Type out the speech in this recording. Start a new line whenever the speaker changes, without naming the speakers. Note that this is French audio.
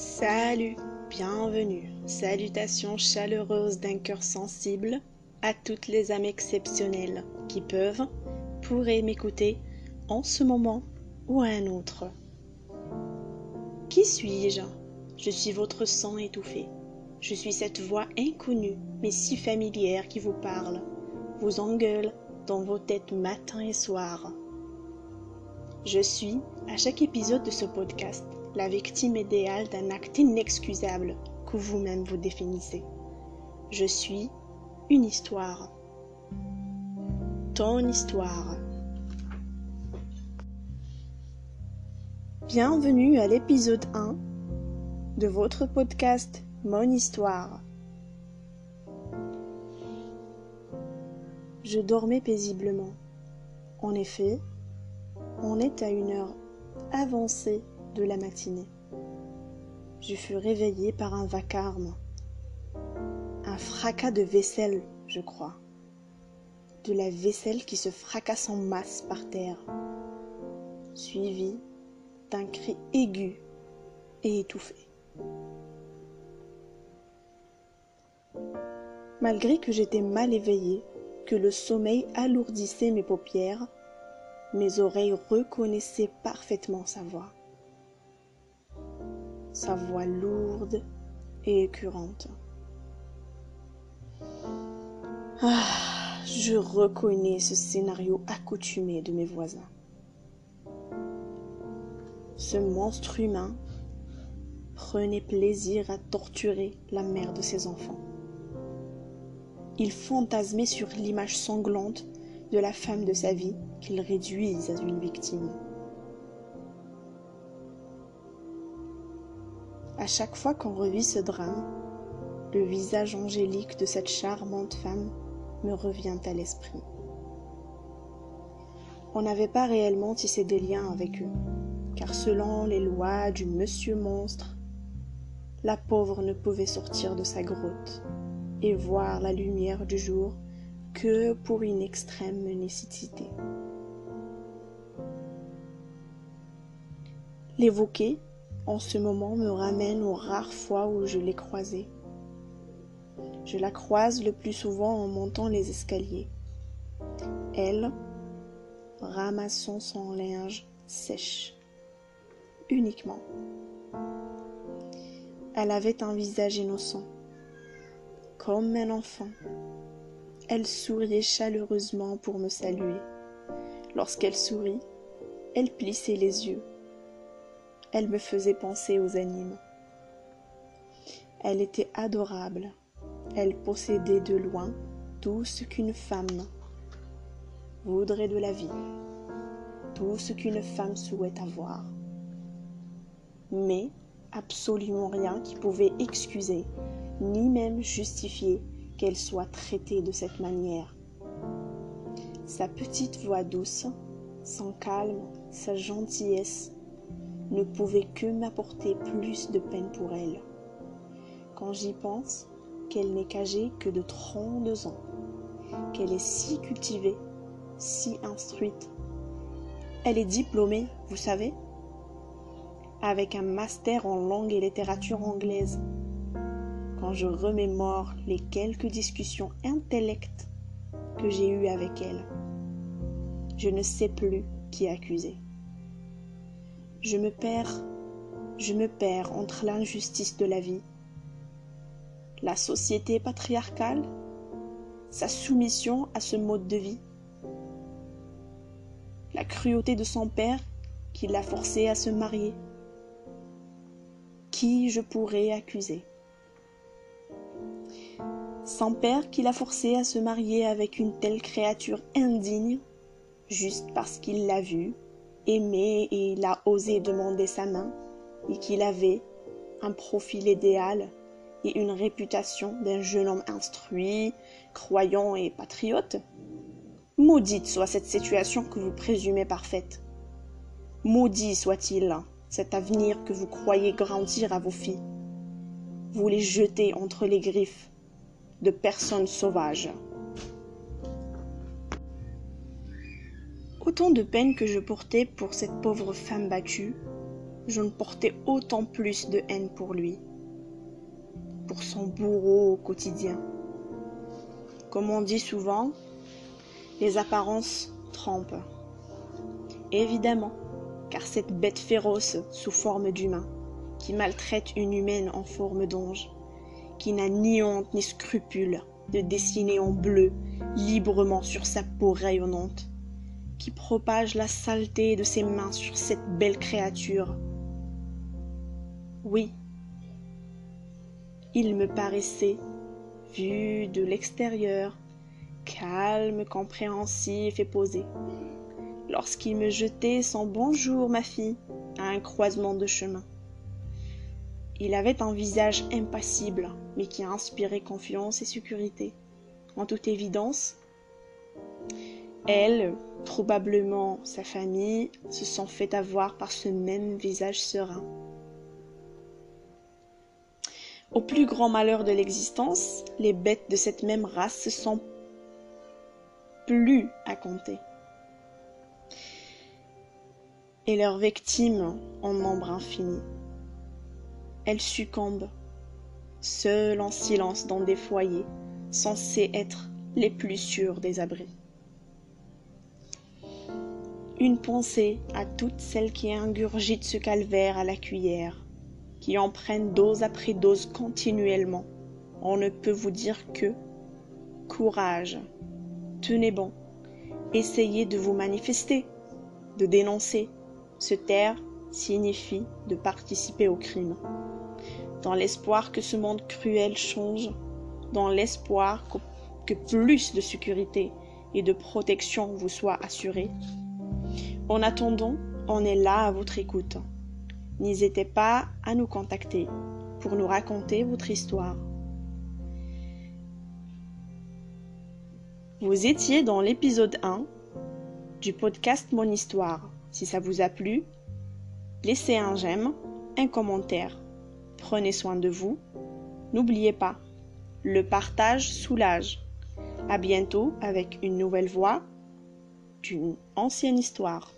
Salut, bienvenue, salutations chaleureuses d'un cœur sensible à toutes les âmes exceptionnelles qui peuvent, pourraient m'écouter en ce moment ou à un autre. Qui suis-je? Je suis votre sang étouffé. Je suis cette voix inconnue mais si familière qui vous parle, vous engueule dans vos têtes matin et soir. Je suis, à chaque épisode de ce podcast, la victime idéale d'un acte inexcusable que vous-même vous définissez. Je suis une histoire. Ton histoire. Bienvenue à l'épisode 1 de votre podcast Mon histoire. Je dormais paisiblement. En effet, on est à une heure avancée de la matinée. Je fus réveillée par un vacarme, un fracas de vaisselle, je crois, de la vaisselle qui se fracasse en masse par terre, suivi d'un cri aigu et étouffé. Malgré que j'étais mal éveillée, que le sommeil alourdissait mes paupières, mes oreilles reconnaissaient parfaitement sa voix sa voix lourde et écurante. Ah, je reconnais ce scénario accoutumé de mes voisins. Ce monstre humain prenait plaisir à torturer la mère de ses enfants. Il fantasmait sur l'image sanglante de la femme de sa vie qu'il réduise à une victime. À chaque fois qu'on revit ce drame, le visage angélique de cette charmante femme me revient à l'esprit. On n'avait pas réellement tissé des liens avec eux, car selon les lois du monsieur monstre, la pauvre ne pouvait sortir de sa grotte et voir la lumière du jour que pour une extrême nécessité. L'évoquer en ce moment me ramène aux rares fois où je l'ai croisée. Je la croise le plus souvent en montant les escaliers. Elle, ramassant son linge sèche, uniquement. Elle avait un visage innocent, comme un enfant. Elle souriait chaleureusement pour me saluer. Lorsqu'elle sourit, elle plissait les yeux elle me faisait penser aux animes. Elle était adorable. Elle possédait de loin tout ce qu'une femme voudrait de la vie, tout ce qu'une femme souhaite avoir. Mais absolument rien qui pouvait excuser, ni même justifier qu'elle soit traitée de cette manière. Sa petite voix douce, son calme, sa gentillesse, ne pouvait que m'apporter plus de peine pour elle. Quand j'y pense, qu'elle n'est qu'âgée que de 32 ans, qu'elle est si cultivée, si instruite. Elle est diplômée, vous savez, avec un master en langue et littérature anglaise. Quand je remémore les quelques discussions intellectes que j'ai eues avec elle, je ne sais plus qui accuser. Je me perds, je me perds entre l'injustice de la vie, la société patriarcale, sa soumission à ce mode de vie, la cruauté de son père qui l'a forcé à se marier. Qui je pourrais accuser? Son père qui l'a forcé à se marier avec une telle créature indigne, juste parce qu'il l'a vue aimé et il a osé demander sa main, et qu'il avait un profil idéal et une réputation d'un jeune homme instruit, croyant et patriote Maudite soit cette situation que vous présumez parfaite. Maudit soit-il cet avenir que vous croyez grandir à vos filles. Vous les jetez entre les griffes de personnes sauvages. Autant de peine que je portais pour cette pauvre femme battue, je ne portais autant plus de haine pour lui, pour son bourreau au quotidien. Comme on dit souvent, les apparences trompent. Évidemment, car cette bête féroce sous forme d'humain, qui maltraite une humaine en forme d'ange, qui n'a ni honte ni scrupule de dessiner en bleu librement sur sa peau rayonnante, qui propage la saleté de ses mains sur cette belle créature. Oui, il me paraissait, vu de l'extérieur, calme, compréhensif et posé, lorsqu'il me jetait son bonjour, ma fille, à un croisement de chemin. Il avait un visage impassible, mais qui inspirait confiance et sécurité. En toute évidence, elle, probablement sa famille, se sont fait avoir par ce même visage serein. Au plus grand malheur de l'existence, les bêtes de cette même race se sont plus à compter. Et leurs victimes en nombre infini. Elles succombent, seules en silence dans des foyers censés être les plus sûrs des abris une pensée à toutes celles qui ingurgitent ce calvaire à la cuillère, qui en prennent dose après dose continuellement. On ne peut vous dire que courage, tenez bon, essayez de vous manifester, de dénoncer. Se taire signifie de participer au crime. Dans l'espoir que ce monde cruel change, dans l'espoir que plus de sécurité et de protection vous soient assurés, en attendant, on est là à votre écoute. N'hésitez pas à nous contacter pour nous raconter votre histoire. Vous étiez dans l'épisode 1 du podcast Mon Histoire. Si ça vous a plu, laissez un j'aime, un commentaire. Prenez soin de vous. N'oubliez pas, le partage soulage. À bientôt avec une nouvelle voix d'une ancienne histoire.